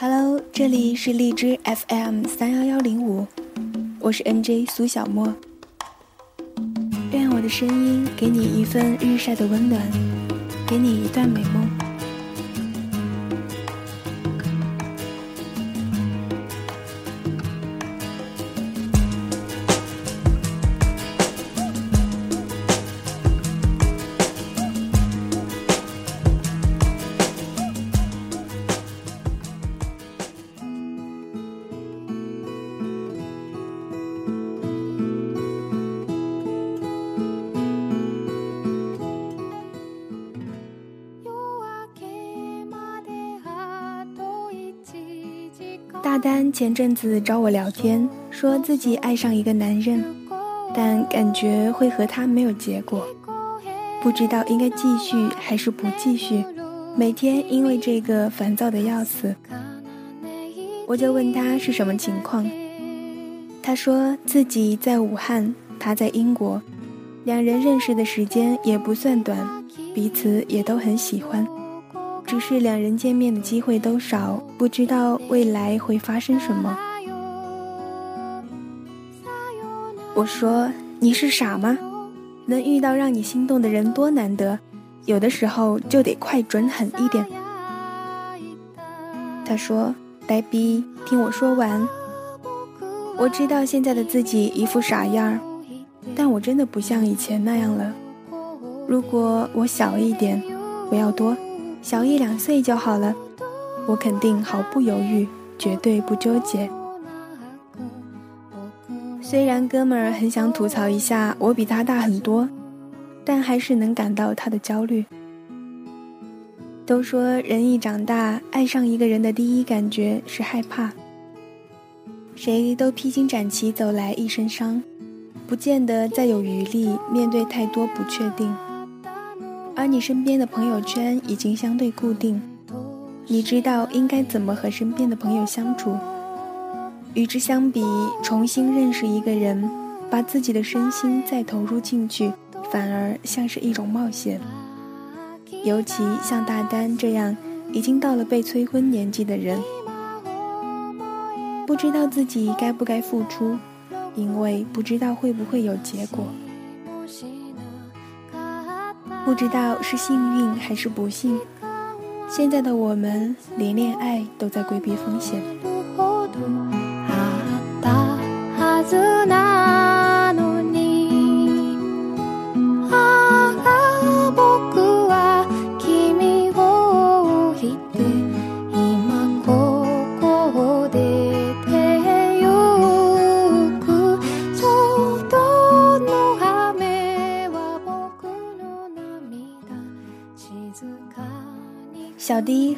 Hello，这里是荔枝 FM 三幺幺零五，我是 NJ 苏小莫。愿我的声音给你一份日晒的温暖，给你一段美梦。前阵子找我聊天，说自己爱上一个男人，但感觉会和他没有结果，不知道应该继续还是不继续，每天因为这个烦躁的要死。我就问他是什么情况，他说自己在武汉，他在英国，两人认识的时间也不算短，彼此也都很喜欢。只是两人见面的机会都少，不知道未来会发生什么。我说：“你是傻吗？能遇到让你心动的人多难得，有的时候就得快准狠一点。”他说：“呆逼，听我说完。我知道现在的自己一副傻样儿，但我真的不像以前那样了。如果我小一点，不要多。”小一两岁就好了，我肯定毫不犹豫，绝对不纠结。虽然哥们儿很想吐槽一下我比他大很多，但还是能感到他的焦虑。都说人一长大，爱上一个人的第一感觉是害怕。谁都披荆斩棘走来一身伤，不见得再有余力面对太多不确定。你身边的朋友圈已经相对固定，你知道应该怎么和身边的朋友相处。与之相比，重新认识一个人，把自己的身心再投入进去，反而像是一种冒险。尤其像大丹这样已经到了被催婚年纪的人，不知道自己该不该付出，因为不知道会不会有结果。不知道是幸运还是不幸，现在的我们连恋爱都在规避风险。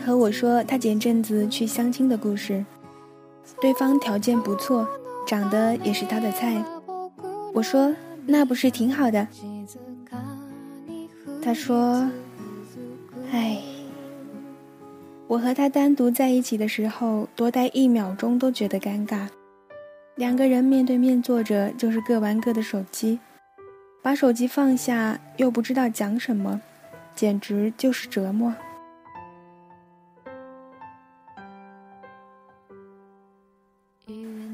和我说他前阵子去相亲的故事，对方条件不错，长得也是他的菜。我说那不是挺好的？他说：“唉，我和他单独在一起的时候，多待一秒钟都觉得尴尬。两个人面对面坐着，就是各玩各的手机，把手机放下又不知道讲什么，简直就是折磨。”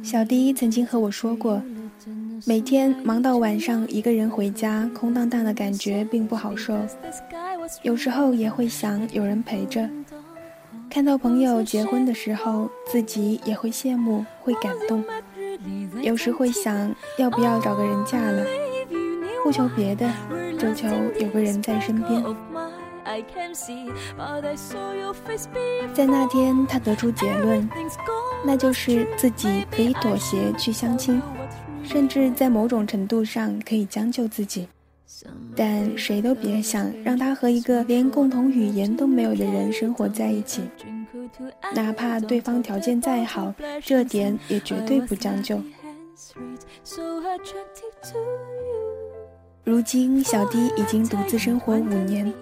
小迪曾经和我说过，每天忙到晚上，一个人回家，空荡荡的感觉并不好受。有时候也会想有人陪着。看到朋友结婚的时候，自己也会羡慕，会感动。有时会想，要不要找个人嫁了？不求别的，就求有个人在身边。在那天，他得出结论。那就是自己可以妥协去相亲，甚至在某种程度上可以将就自己，但谁都别想让他和一个连共同语言都没有的人生活在一起，哪怕对方条件再好，这点也绝对不将就。如今，小弟已经独自生活五年。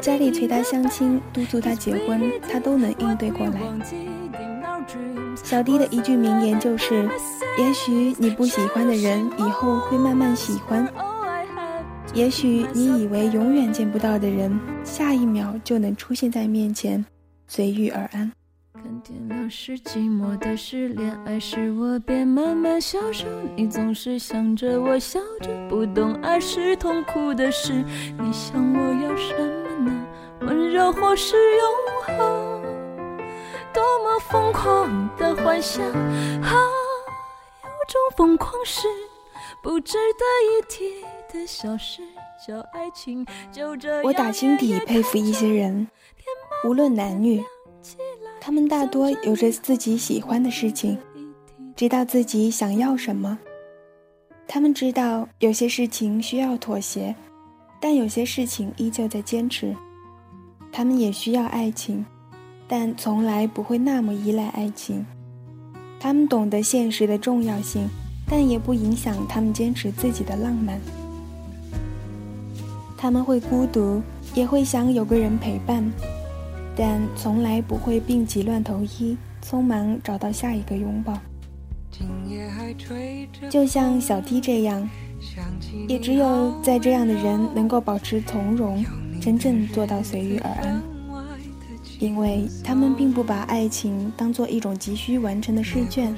家里催他相亲，督促他结婚，他都能应对过来。小弟的一句名言就是：“也许你不喜欢的人，以后会慢慢喜欢；也许你以为永远见不到的人，下一秒就能出现在面前。随遇而安。看天亮是寂寞的事，恋爱时我便慢慢消瘦。你总是想着我笑着，不懂爱是痛苦的事。你想我要什么呢？温柔或是永恒？多么疯狂的幻想啊！有种疯狂是不值得一提的小事，叫爱情。就这样，我打心底佩服一些人，无论男女。他们大多有着自己喜欢的事情，知道自己想要什么。他们知道有些事情需要妥协，但有些事情依旧在坚持。他们也需要爱情，但从来不会那么依赖爱情。他们懂得现实的重要性，但也不影响他们坚持自己的浪漫。他们会孤独，也会想有个人陪伴。但从来不会病急乱投医，匆忙找到下一个拥抱。就像小 T 这样，也只有在这样的人能够保持从容，真正做到随遇而安。因为他们并不把爱情当做一种急需完成的试卷，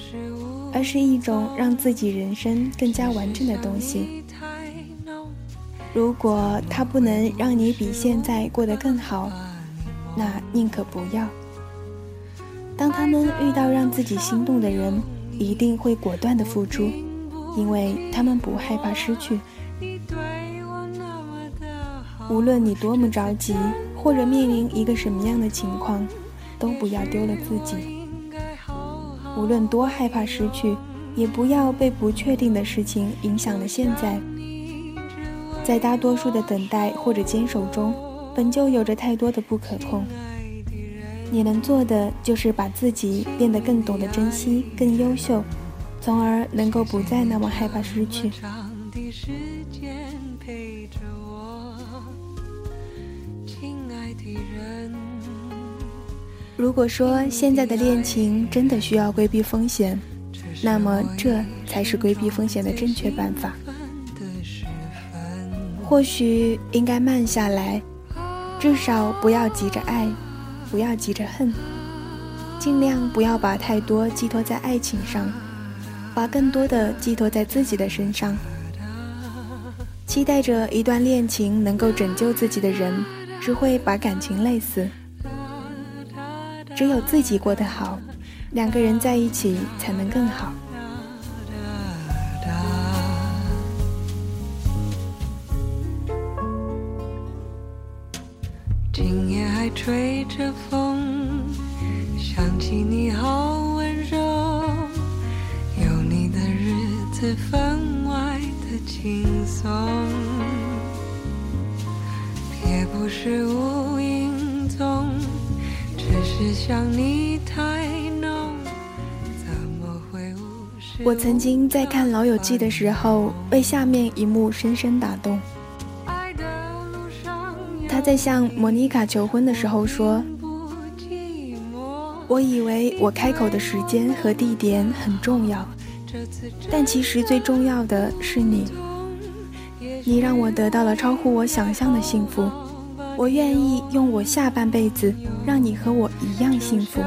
而是一种让自己人生更加完整的东西。如果它不能让你比现在过得更好，那宁可不要。当他们遇到让自己心动的人，一定会果断的付出，因为他们不害怕失去。无论你多么着急，或者面临一个什么样的情况，都不要丢了自己。无论多害怕失去，也不要被不确定的事情影响了现在。在大多数的等待或者坚守中。本就有着太多的不可控，你能做的就是把自己变得更懂得珍惜、更优秀，从而能够不再那么害怕失去。如果说现在的恋情真的需要规避风险，那么这才是规避风险的正确办法。或许应该慢下来。至少不要急着爱，不要急着恨，尽量不要把太多寄托在爱情上，把更多的寄托在自己的身上。期待着一段恋情能够拯救自己的人，只会把感情累死。只有自己过得好，两个人在一起才能更好。日子分外的轻松，也不是无影踪，只是想你太浓，怎么会无视？我曾经在看《老友记》的时候，被下面一幕深深打动。他在向莫妮卡求婚的时候说：“我以为我开口的时间和地点很重要，但其实最重要的是你。你让我得到了超乎我想象的幸福，我愿意用我下半辈子让你和我一样幸福。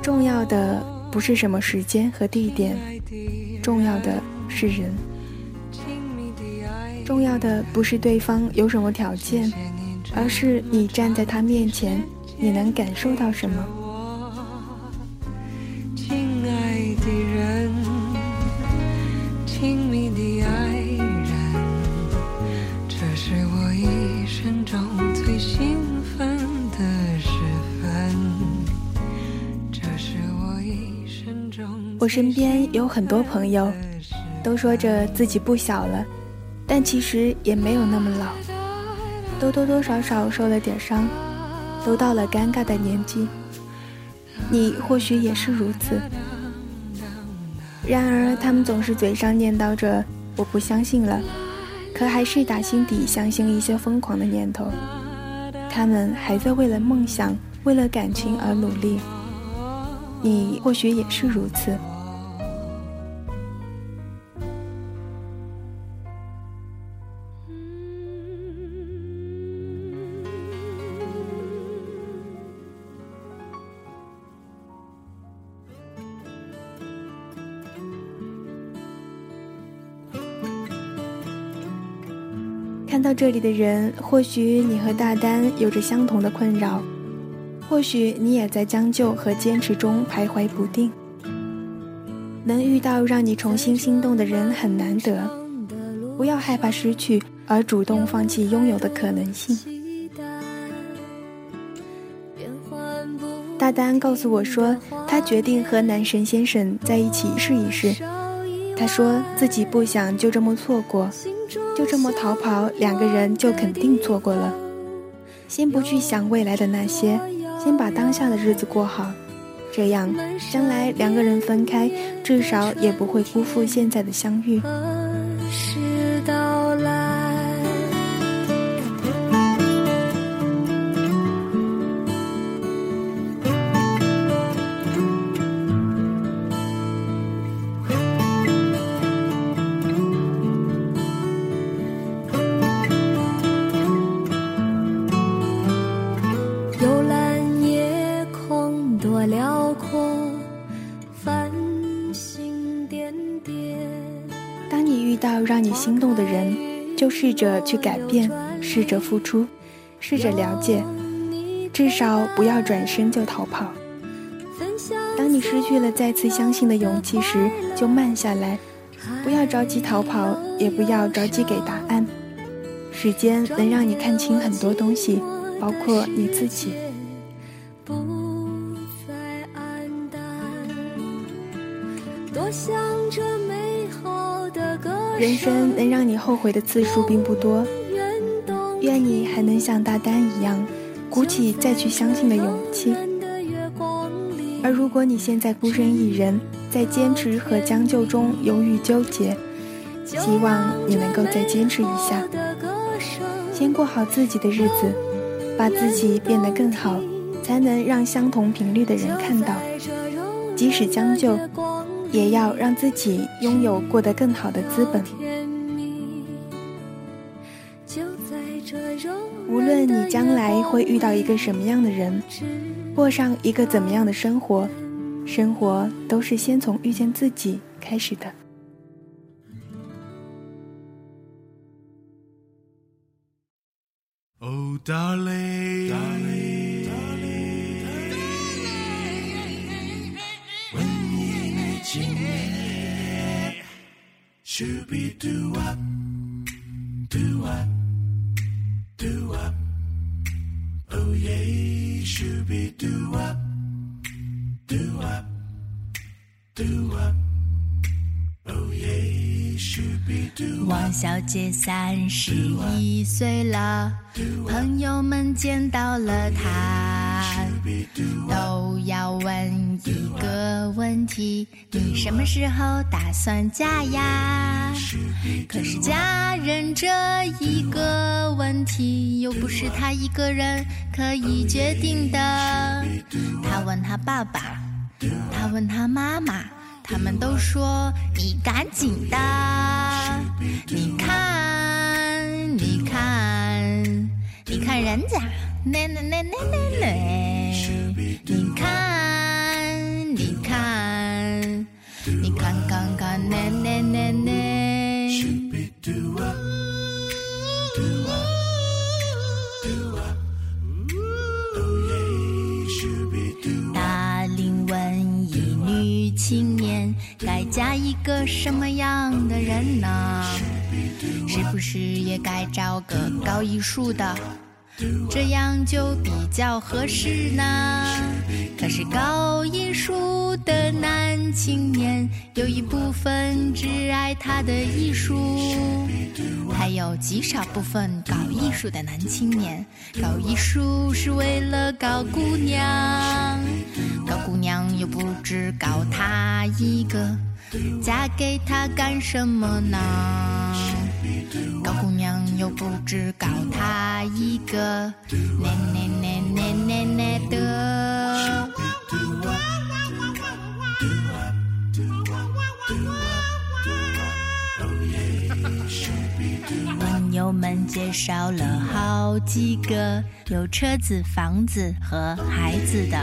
重要的不是什么时间和地点，重要的是人。”重要的不是对方有什么条件，而是你站在他面前，你能感受到什么。我身边有很多朋友，都说着自己不小了。但其实也没有那么老，都多多少少受了点伤，都到了尴尬的年纪。你或许也是如此。然而，他们总是嘴上念叨着“我不相信了”，可还是打心底相信一些疯狂的念头。他们还在为了梦想、为了感情而努力。你或许也是如此。看到这里的人，或许你和大丹有着相同的困扰，或许你也在将就和坚持中徘徊不定。能遇到让你重新心动的人很难得，不要害怕失去而主动放弃拥有的可能性。大丹告诉我说，他决定和男神先生在一起试一试。他说自己不想就这么错过，就这么逃跑，两个人就肯定错过了。先不去想未来的那些，先把当下的日子过好。这样，将来两个人分开，至少也不会辜负现在的相遇。心动的人，就试着去改变，试着付出，试着了解，至少不要转身就逃跑。当你失去了再次相信的勇气时，就慢下来，不要着急逃跑，也不要着急给答案。时间能让你看清很多东西，包括你自己。人生能让你后悔的次数并不多，愿你还能像大丹一样，鼓起再去相信的勇气。而如果你现在孤身一人，在坚持和将就中犹豫纠结，希望你能够再坚持一下，先过好自己的日子，把自己变得更好，才能让相同频率的人看到。即使将就。也要让自己拥有过得更好的资本。无论你将来会遇到一个什么样的人，过上一个怎么样的生活，生活都是先从遇见自己开始的。Oh, darling. 王小姐三十一岁了，朋友们见到了她，都要问一个问题：你什么时候打算嫁呀？可是家人这一个问题，又不是他一个人可以决定的。他问他爸爸，他问他妈妈，他们都说你赶紧的。你看，你看，你看人家，那那那那那那，你看，你看，你看看看那那那那。大龄文艺女青年，该嫁一个什么样的人呢？是不是也该找个搞艺术的？这样就比较合适呢。可是搞艺术的男青年有一部分只爱他的艺术，还有极少部分搞艺术的男青年搞艺术是为了搞姑娘，搞姑娘又不只搞他一个，嫁给他干什么呢？搞姑娘又不止搞他一个，那那那那那那的。朋友们介绍了好几个 有车子、房子和孩子的。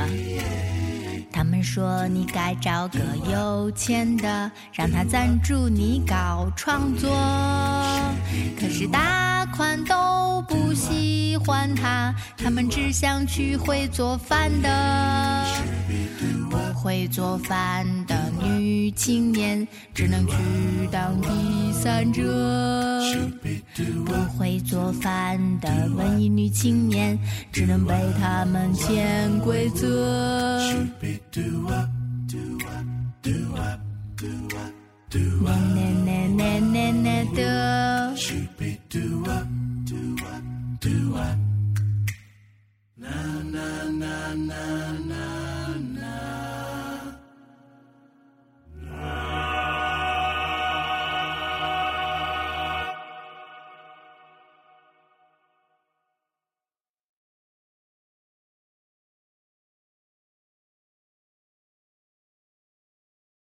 他们说你该找个有钱的，让他赞助你搞创作。可是大。款都不喜欢他，他们只想娶会做饭的。不会做饭的女青年只能去当第三者。不会做饭的文艺女青年只能被他们潜规则。